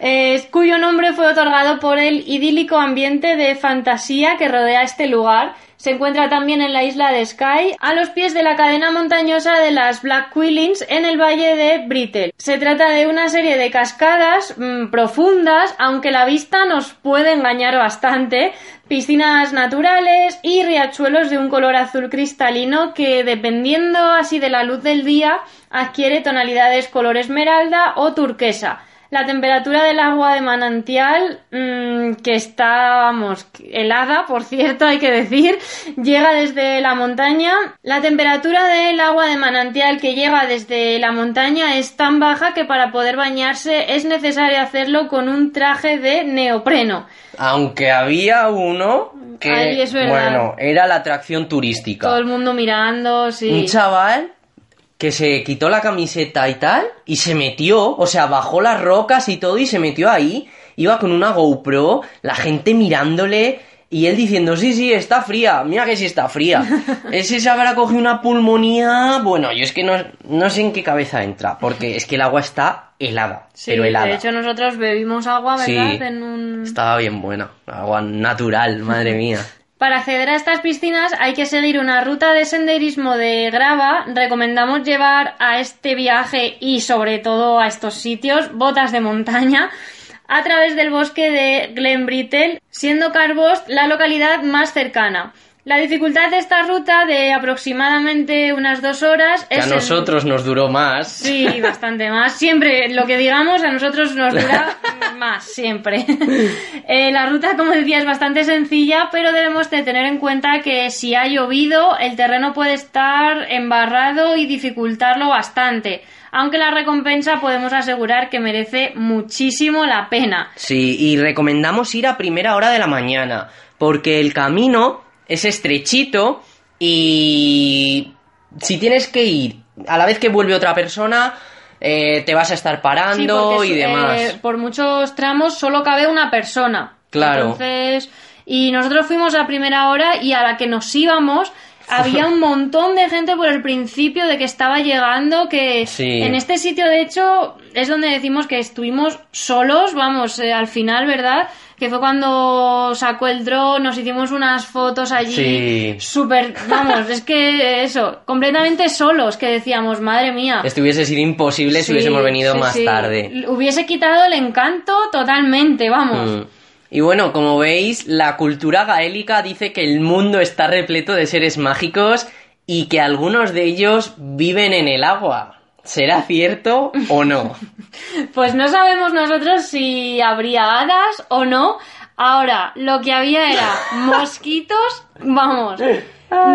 eh, cuyo nombre fue otorgado por el idílico ambiente de fantasía que rodea este lugar. Se encuentra también en la isla de Skye, a los pies de la cadena montañosa de las Black Quillings en el valle de Brittle. Se trata de una serie de cascadas mm, profundas, aunque la vista nos puede engañar bastante, piscinas naturales y riachuelos de un color azul cristalino que dependiendo así de la luz del día adquiere tonalidades color esmeralda o turquesa. La temperatura del agua de manantial, mm, que está, vamos, helada, por cierto, hay que decir, llega desde la montaña. La temperatura del agua de manantial que llega desde la montaña es tan baja que para poder bañarse es necesario hacerlo con un traje de neopreno. Aunque había uno que, Ay, es verdad. bueno, era la atracción turística. Todo el mundo mirando, sí. Un chaval que se quitó la camiseta y tal y se metió, o sea, bajó las rocas y todo y se metió ahí. Iba con una GoPro, la gente mirándole y él diciendo, sí, sí, está fría, mira que sí está fría. Ese se habrá cogido una pulmonía. Bueno, yo es que no, no sé en qué cabeza entra, porque es que el agua está helada, Sí, pero helada. de hecho nosotros bebimos agua, ¿verdad? Sí. En un... Estaba bien buena, agua natural, madre mía. Para acceder a estas piscinas hay que seguir una ruta de senderismo de grava. Recomendamos llevar a este viaje y sobre todo a estos sitios botas de montaña a través del bosque de Glen Brittle, siendo Carbost la localidad más cercana. La dificultad de esta ruta de aproximadamente unas dos horas Que a es el- nosotros nos duró más. Sí, bastante más. Siempre lo que digamos a nosotros nos dura más, siempre. Eh, la ruta, como decía, es bastante sencilla, pero debemos de tener en cuenta que si ha llovido, el terreno puede estar embarrado y dificultarlo bastante. Aunque la recompensa podemos asegurar que merece muchísimo la pena. Sí, y recomendamos ir a primera hora de la mañana, porque el camino es estrechito y si tienes que ir a la vez que vuelve otra persona, eh, te vas a estar parando y demás. eh, por muchos tramos solo cabe una persona. Claro. Entonces, y nosotros fuimos a primera hora y a la que nos íbamos había un montón de gente por el principio de que estaba llegando, que Sí. en este sitio de hecho es donde decimos que estuvimos solos, vamos, eh, al final, ¿verdad? Que fue cuando sacó el dron, nos hicimos unas fotos allí, Sí. súper, vamos, es que eso, completamente solos, que decíamos, madre mía. Esto hubiese sido imposible si hubiésemos venido sí, más tarde. Hubiese quitado el encanto totalmente, vamos. Mm. Y bueno, como veis, la cultura gaélica dice que el mundo está repleto de seres mágicos y que algunos de ellos viven en el agua. ¿Será cierto o no? Pues no sabemos nosotros si habría hadas o no. Ahora, lo que había era mosquitos, vamos,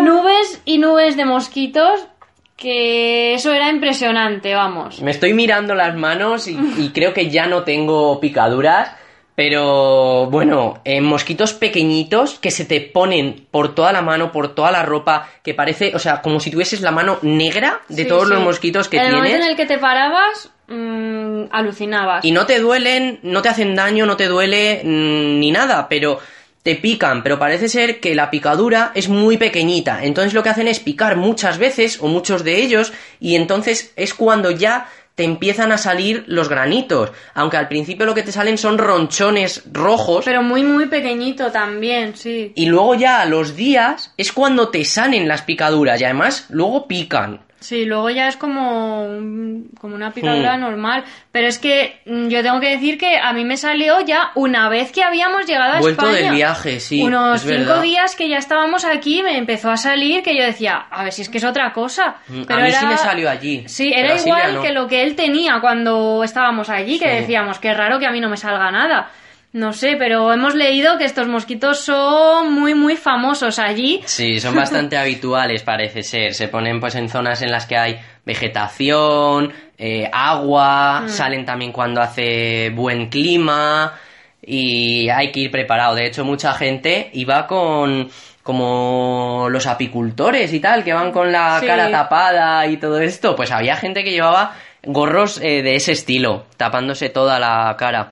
nubes y nubes de mosquitos, que eso era impresionante, vamos. Me estoy mirando las manos y, y creo que ya no tengo picaduras, pero bueno, eh, mosquitos pequeñitos que se te ponen por toda la mano, por toda la ropa, que parece, o sea, como si tuvieses la mano negra de Sí, todos los mosquitos que el tienes. momento en el que te parabas, mm, alucinabas. Y no te duelen, no te hacen daño, no te duele mm, ni nada, pero te pican, pero parece ser que la picadura es muy pequeñita. Entonces lo que hacen es picar muchas veces, o muchos de ellos, y entonces es cuando ya te empiezan a salir los granitos. Aunque al principio lo que te salen son ronchones rojos. Pero muy, muy pequeñito también, sí. Y luego ya a los días es cuando te salen las picaduras y además luego pican. Sí, luego ya es como, un- como una picadura Hmm. normal. Pero es que mm, yo tengo que decir que a mí me salió ya una vez que habíamos llegado a Vuelto España. del viaje, sí, Unos cinco verdad. días que ya estábamos aquí me empezó a salir que yo decía, a ver si es que es otra cosa. Mm, Pero a mí era- sí me salió allí. Sí, era a igual no. que lo que él tenía cuando estábamos allí, que Sí. decíamos, qué raro que a mí no me salga nada. No sé, pero hemos leído que estos mosquitos son muy, muy famosos allí. Sí, son bastante habituales, parece ser. Se ponen pues en zonas en las que hay vegetación, eh, agua, Mm. salen también cuando hace buen clima y hay que ir preparado. De hecho, mucha gente iba con como los apicultores y tal, que van con la Sí. cara tapada y todo esto. Pues había gente que llevaba gorros eh, de ese estilo, tapándose toda la cara.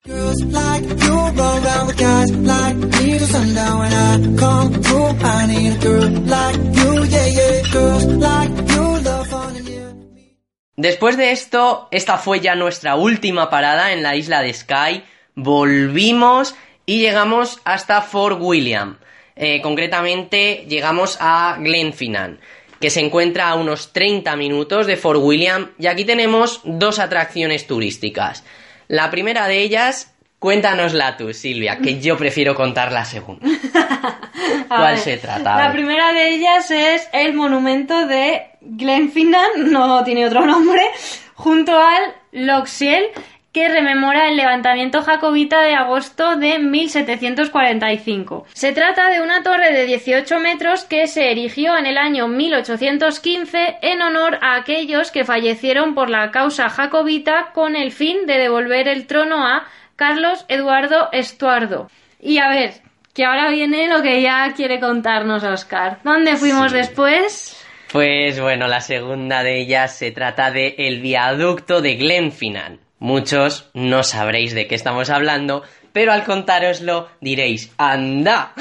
Después de esto, esta fue ya nuestra última parada en la isla de Skye. Volvimos y llegamos hasta Fort William. Eh, concretamente, llegamos a Glenfinnan, que se encuentra a unos 30 minutos de Fort William. Y aquí tenemos dos atracciones turísticas. La primera de ellas, cuéntanosla tú, Silvia, que yo prefiero contar la segunda. ¿Cuál ver, se trata? La primera de ellas es el monumento de Glenfinnan, no tiene otro nombre, junto al Loxiel, que rememora el levantamiento jacobita de agosto de 1745. Se trata de una torre de 18 metros que se erigió en el año 1815 en honor a aquellos que fallecieron por la causa jacobita con el fin de devolver el trono a Carlos Eduardo Estuardo. Y a ver, que ahora viene lo que ya quiere contarnos Oscar. ¿Dónde fuimos Sí. después? Pues bueno, la segunda de ellas se trata de el viaducto de Glenfinnan. Muchos no sabréis de qué estamos hablando, pero al contároslo diréis, ¡anda!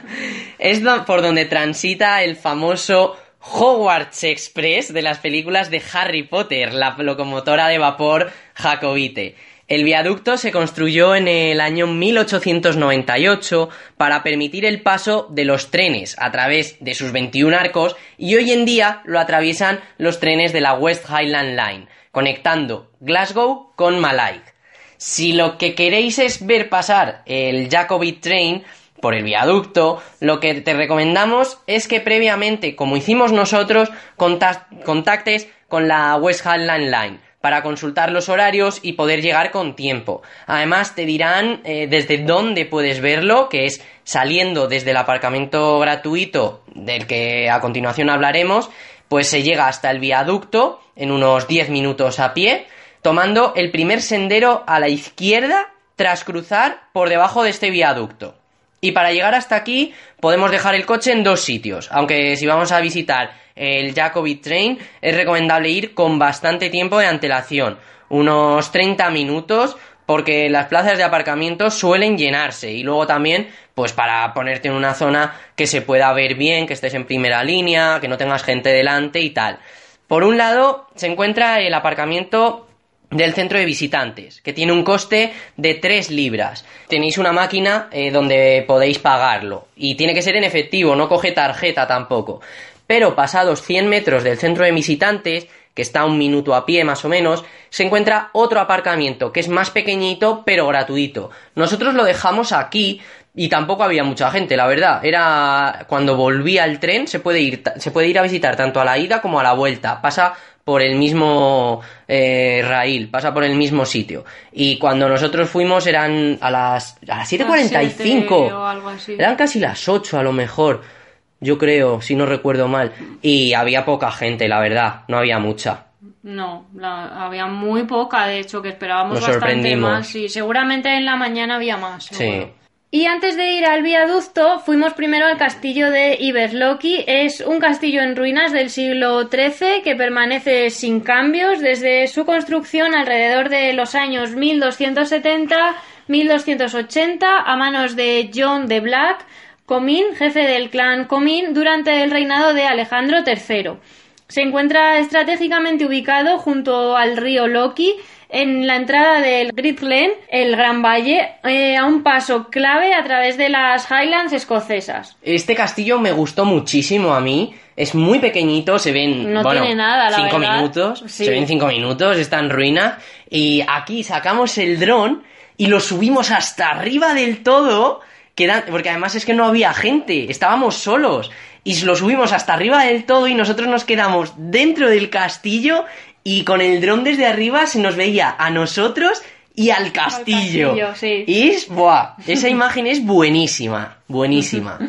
es por donde transita el famoso Hogwarts Express de las películas de Harry Potter, la locomotora de vapor Jacobite. El viaducto se construyó en el año 1898 para permitir el paso de los trenes a través de sus 21 arcos y hoy en día lo atraviesan los trenes de la West Highland Line, conectando Glasgow con Mallaig. Si lo que queréis es ver pasar el Jacobite Train por el viaducto, lo que te recomendamos es que previamente, como hicimos nosotros, conta- contactes con la West Highland Line para consultar los horarios y poder llegar con tiempo. Además, te dirán eh, desde dónde puedes verlo, que es saliendo desde el aparcamiento gratuito del que a continuación hablaremos, pues se llega hasta el viaducto en unos 10 minutos a pie, tomando el primer sendero a la izquierda tras cruzar por debajo de este viaducto. Y para llegar hasta aquí podemos dejar el coche en dos sitios, aunque si vamos a visitar el Jacobite Train es recomendable ir con bastante tiempo de antelación, unos 30 minutos, porque las plazas de aparcamiento suelen llenarse y luego también pues para ponerte en una zona que se pueda ver bien, que estés en primera línea, que no tengas gente delante y tal. Por un lado se encuentra el aparcamiento del centro de visitantes, que tiene un coste de 3 libras. Tenéis una máquina eh, donde podéis pagarlo. Y tiene que ser en efectivo, no coge tarjeta tampoco. Pero pasados 100 metros del centro de visitantes, que está a un minuto a pie más o menos, se encuentra otro aparcamiento, que es más pequeñito pero gratuito. Nosotros lo dejamos aquí y tampoco había mucha gente, la verdad. Era cuando volvía el tren, se puede ir, se puede ir a visitar tanto a la ida como a la vuelta. Pasa por el mismo eh, raíl, pasa por el mismo sitio. Y cuando nosotros fuimos eran a las, a las 7.45. o algo así. Eran casi las 8 a lo mejor, yo creo, si no recuerdo mal. Y había poca gente, la verdad, no había mucha. No, la- había muy poca, de hecho, que esperábamos Nos bastante más. Y seguramente en la mañana había más. Sí. Y antes de ir al viaducto, fuimos primero al castillo de Iberloki. Es un castillo en ruinas del siglo XIII que permanece sin cambios desde su construcción alrededor de los años 1270-1280 a manos de John de Black, Comín, jefe del clan Comín, durante el reinado de Alejandro III. Se encuentra estratégicamente ubicado junto al río Loki, en la entrada del Great Glen, el Gran Valle, eh, a un paso clave a través de las Highlands escocesas. Este castillo me gustó muchísimo a mí. Es muy pequeñito, se ven No bueno, tiene nada, la cinco verdad. minutos. Sí. Se ven cinco minutos, está en ruina. Y aquí sacamos el dron y lo subimos hasta arriba del todo. Que da- porque además es que no había gente, estábamos solos. Y lo subimos hasta arriba del todo y nosotros nos quedamos dentro del castillo y con el dron desde arriba se nos veía a nosotros y al castillo. castillo, sí. Y es, buah, esa imagen es buenísima, buenísima.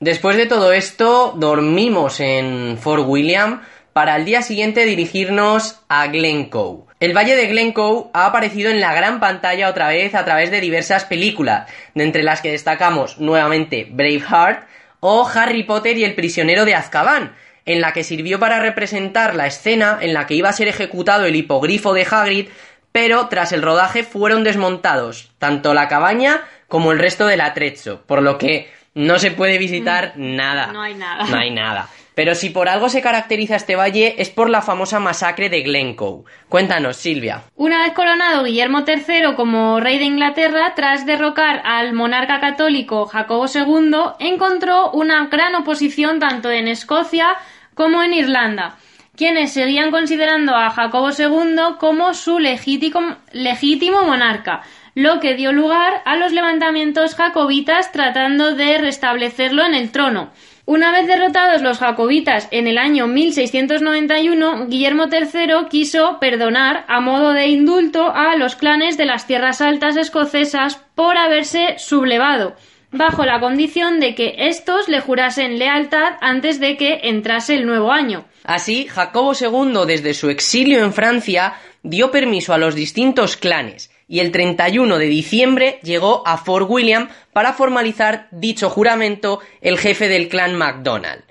Después de todo esto, dormimos en Fort William para el día siguiente dirigirnos a Glencoe. El Valle de Glencoe ha aparecido en la gran pantalla otra vez a través de diversas películas, de entre las que destacamos nuevamente Braveheart o Harry Potter y el prisionero de Azkaban, en la que sirvió para representar la escena en la que iba a ser ejecutado el hipogrifo de Hagrid, pero tras el rodaje fueron desmontados, tanto la cabaña como el resto del atrecho, por lo que no se puede visitar nada. No hay nada. No hay nada. Pero si por algo se caracteriza este valle es por la famosa masacre de Glencoe. Cuéntanos, Silvia. Una vez coronado Guillermo III como rey de Inglaterra, tras derrocar al monarca católico Jacobo II, encontró una gran oposición tanto en Escocia como en Irlanda, quienes seguían considerando a Jacobo II como su legítimo, legítimo monarca, lo que dio lugar a los levantamientos jacobitas tratando de restablecerlo en el trono. Una vez derrotados los jacobitas en el año 1691, Guillermo III quiso perdonar a modo de indulto a los clanes de las tierras altas escocesas por haberse sublevado, bajo la condición de que éstos le jurasen lealtad antes de que entrase el nuevo año. Así, Jacobo II, desde su exilio en Francia, dio permiso a los distintos clanes y el 31 de diciembre llegó a Fort William para formalizar dicho juramento el jefe del clan MacDonald.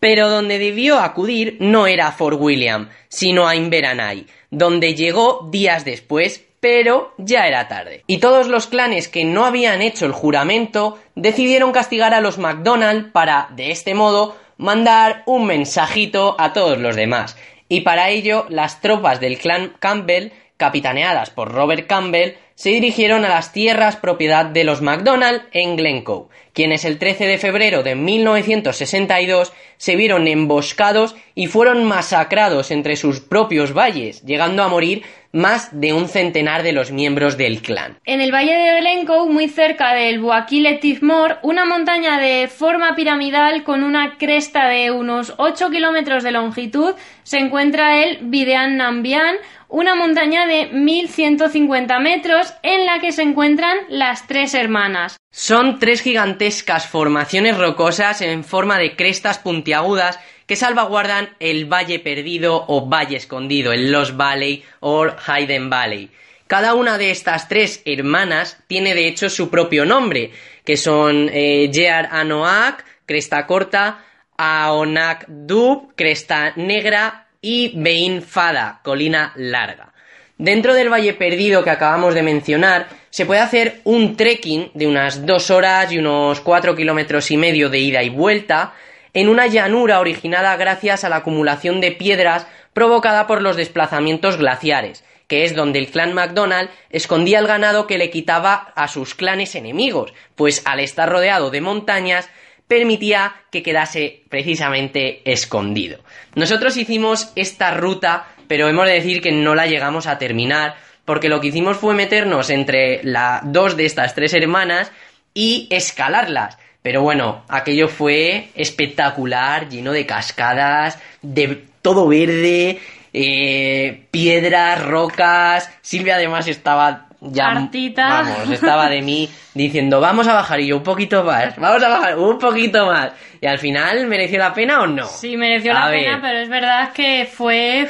Pero donde debió acudir no era a Fort William, sino a Inveranay, donde llegó días después, pero ya era tarde. Y todos los clanes que no habían hecho el juramento decidieron castigar a los MacDonald para, de este modo, mandar un mensajito a todos los demás. Y para ello, las tropas del clan Campbell capitaneadas por Robert Campbell, se dirigieron a las tierras propiedad de los MacDonald en Glencoe, quienes el 13 de febrero de 1962 se vieron emboscados y fueron masacrados entre sus propios valles, llegando a morir más de un centenar de los miembros del clan. En el valle de Glencoe, muy cerca del Boakile Tifmore, una montaña de forma piramidal con una cresta de unos 8 kilómetros de longitud, se encuentra el Videan Nambian, una montaña de 1150 metros en la que se encuentran las tres hermanas. Son tres gigantescas formaciones rocosas en forma de crestas puntiagudas que salvaguardan el Valle Perdido o Valle Escondido, el Lost Valley o Hayden Valley. Cada una de estas tres hermanas tiene de hecho su propio nombre, que son eh, Anoak, Cresta Corta, Aonak Dub, Cresta Negra y Bein Fada, Colina Larga. Dentro del Valle Perdido que acabamos de mencionar, se puede hacer un trekking de unas dos horas y unos cuatro kilómetros y medio de ida y vuelta en una llanura originada gracias a la acumulación de piedras provocada por los desplazamientos glaciares, que es donde el clan MacDonald escondía el ganado que le quitaba a sus clanes enemigos, pues al estar rodeado de montañas permitía que quedase precisamente escondido. Nosotros hicimos esta ruta, pero hemos de decir que no la llegamos a terminar, porque lo que hicimos fue meternos entre la dos de estas tres hermanas y escalarlas. Pero bueno, aquello fue espectacular, lleno de cascadas, de todo verde, eh, piedras, rocas. Silvia además estaba ya, Hartita. vamos, estaba de mí diciendo, vamos a bajar y yo un poquito más, vamos a bajar un poquito más. Y al final, ¿mereció la pena o no? Sí, mereció A la ver. pena, pero es verdad que fue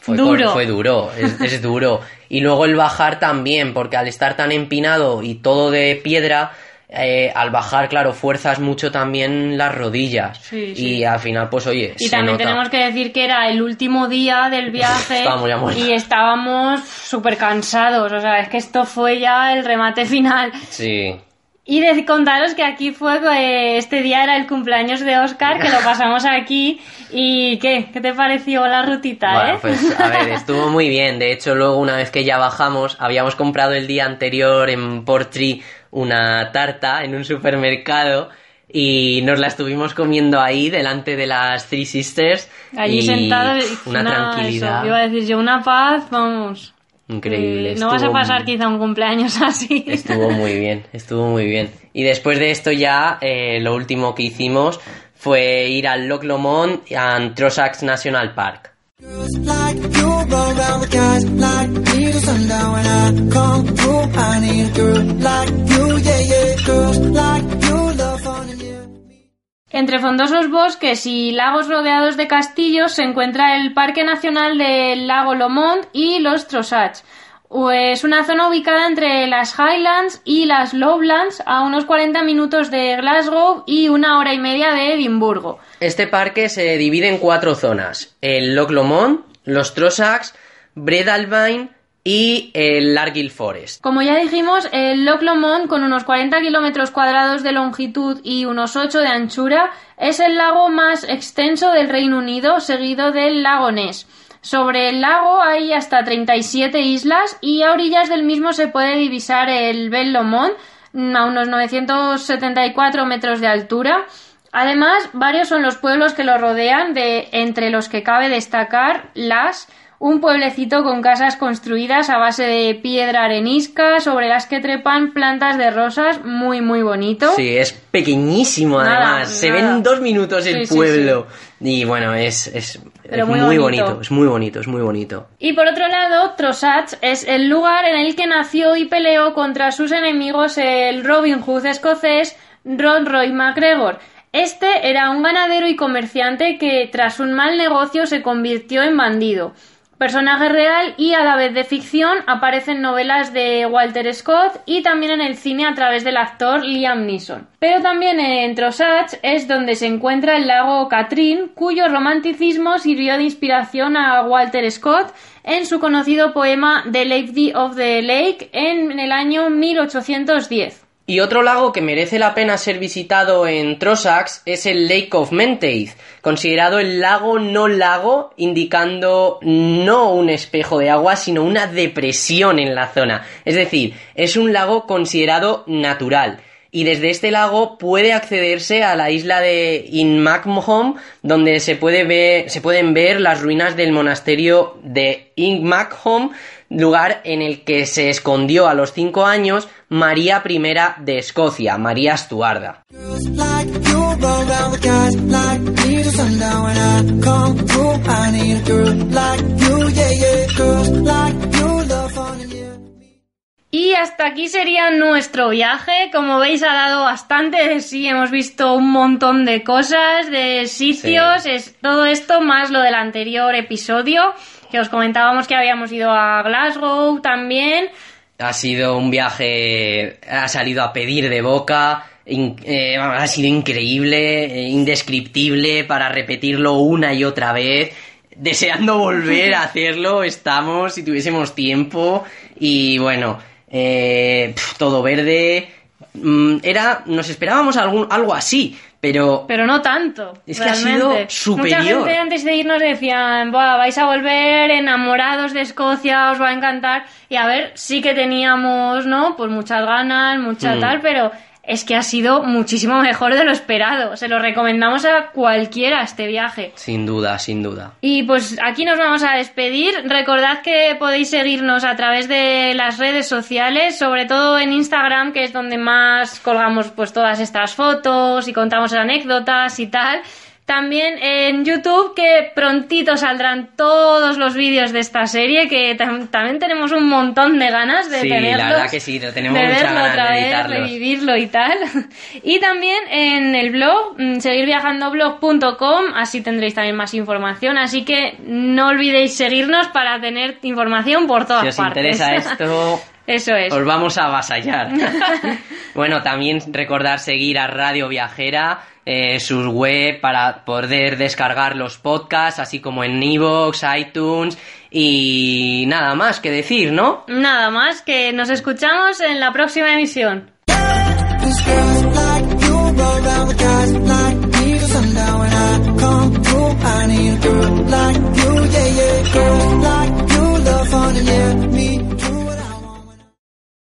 Fue, Duro. fue duro, es, es duro. Y luego el bajar también, porque al estar tan empinado y todo de piedra, eh, al bajar, claro, fuerzas mucho también las rodillas. Sí, sí. Y al final, pues oye, Y se también nota. tenemos que decir que era el último día del viaje Estábamos ya y estábamos súper cansados. O sea, es que esto fue ya el remate final. Sí. Y de contaros que aquí fue, eh, este día era el cumpleaños de Oscar, que lo pasamos aquí. ¿Y qué? ¿Qué te pareció la rutita, Bueno, eh? pues a ver, estuvo muy bien. De hecho, luego una vez que ya bajamos, habíamos comprado el día anterior en Portree una tarta en un supermercado y nos la estuvimos comiendo ahí delante de las Three Sisters. Allí y sentado y pf, una nada, tranquilidad. eso, iba a decir yo, una paz, vamos. increíble. Eh, no vas a pasar quizá un cumpleaños así. Estuvo muy bien, estuvo muy bien. Y después de esto ya, eh, lo último que hicimos fue ir al Loch Lomond and Trossachs National Park. Entre fondosos bosques y lagos rodeados de castillos se encuentra el Parque Nacional del Lago Lomond y los Trossachs. Es una zona ubicada entre las Highlands y las Lowlands, a unos 40 minutos de Glasgow y una hora y media de Edimburgo. Este parque se divide en cuatro zonas: el Loch Lomond, los Trossachs, Breadalbine y el Largill Forest. Como ya dijimos, el Loch Lomond, con unos 40 kilómetros cuadrados de longitud y unos 8 de anchura, es el lago más extenso del Reino Unido, seguido del lago Ness. Sobre el lago hay hasta 37 islas y a orillas del mismo se puede divisar el Bel Lomond, mm, a unos 974 metros de altura. Además, varios son los pueblos que lo rodean, de, entre los que cabe destacar Las, un pueblecito con casas construidas a base de piedra arenisca, sobre las que trepan plantas de rosas, muy muy bonito. Sí, es pequeñísimo Nada, además. Se ven dos minutos el Sí, sí, pueblo. Y bueno, es, es, Pero es muy muy, bonito. bonito. Es muy bonito, es muy bonito. Y por otro lado, Trossachs es el lugar en el que nació y peleó contra sus enemigos el Robin Hood escocés Ron Roy MacGregor. Este era un ganadero y comerciante que, tras un mal negocio, se convirtió en bandido. Personaje real y a la vez de ficción, aparece en novelas de Walter Scott y también en el cine a través del actor Liam Neeson. Pero también en Trossachs es donde se encuentra el lago Catrin, cuyo romanticismo sirvió de inspiración a Walter Scott en su conocido poema The Lady of the Lake en el año 1810. Y otro lago que merece la pena ser visitado en Trossachs es el Lake of Menteith, considerado el lago no lago, indicando no un espejo de agua, sino una depresión en la zona. Es decir, es un lago considerado natural. Y desde este lago puede accederse a la isla de Inmakmhom, donde se, puede ver, se pueden ver las ruinas del monasterio de Inmakmhom, lugar en el que se escondió a los cinco años María I de Escocia, María Estuarda. Y hasta aquí sería nuestro viaje. Como veis, ha dado bastante de sí. Hemos visto un montón de cosas, de sitios. Sí. Es todo esto más lo del anterior episodio. Que os comentábamos que habíamos ido a Glasgow también. Ha sido un viaje, ha salido a pedir de boca, in- eh, ha sido increíble, eh, indescriptible para repetirlo una y otra vez. Deseando volver a hacerlo, estamos, si tuviésemos tiempo. Y bueno, eh, pf, todo verde. Mm, Era, nos esperábamos algún, algo así, pero Pero no tanto. Es que ha realmente. sido Mucha superior. gente antes de irnos decían, "Buah, vais a volver enamorados de Escocia, os va a encantar. Y a ver, sí que teníamos, ¿no? Pues muchas ganas, mucha Mm. tal, pero es que ha sido muchísimo mejor de lo esperado. Se lo recomendamos a cualquiera este viaje. sin duda, sin duda. Y pues aquí nos vamos a despedir. Recordad que podéis seguirnos a través de las redes sociales, sobre todo en Instagram, que es donde más colgamos pues todas estas fotos y contamos anécdotas y tal. También en YouTube, que prontito saldrán todos los vídeos de esta serie, que tam- también tenemos un montón de ganas de Sí, tenerlos. la verdad que sí, lo tenemos de verlo otra vez, revivirlo y tal. Y también en el blog, mm, seguirviajandoblog.com, así tendréis también más información. Así que no olvidéis seguirnos para tener información por todas Si os partes. interesa esto, Eso es. Os vamos a avasallar. bueno, también recordar seguir a Radio Viajera, sus web para poder descargar los podcasts, así como en Evox, iTunes y nada más que decir, ¿no? Nada más, que nos escuchamos en la próxima emisión.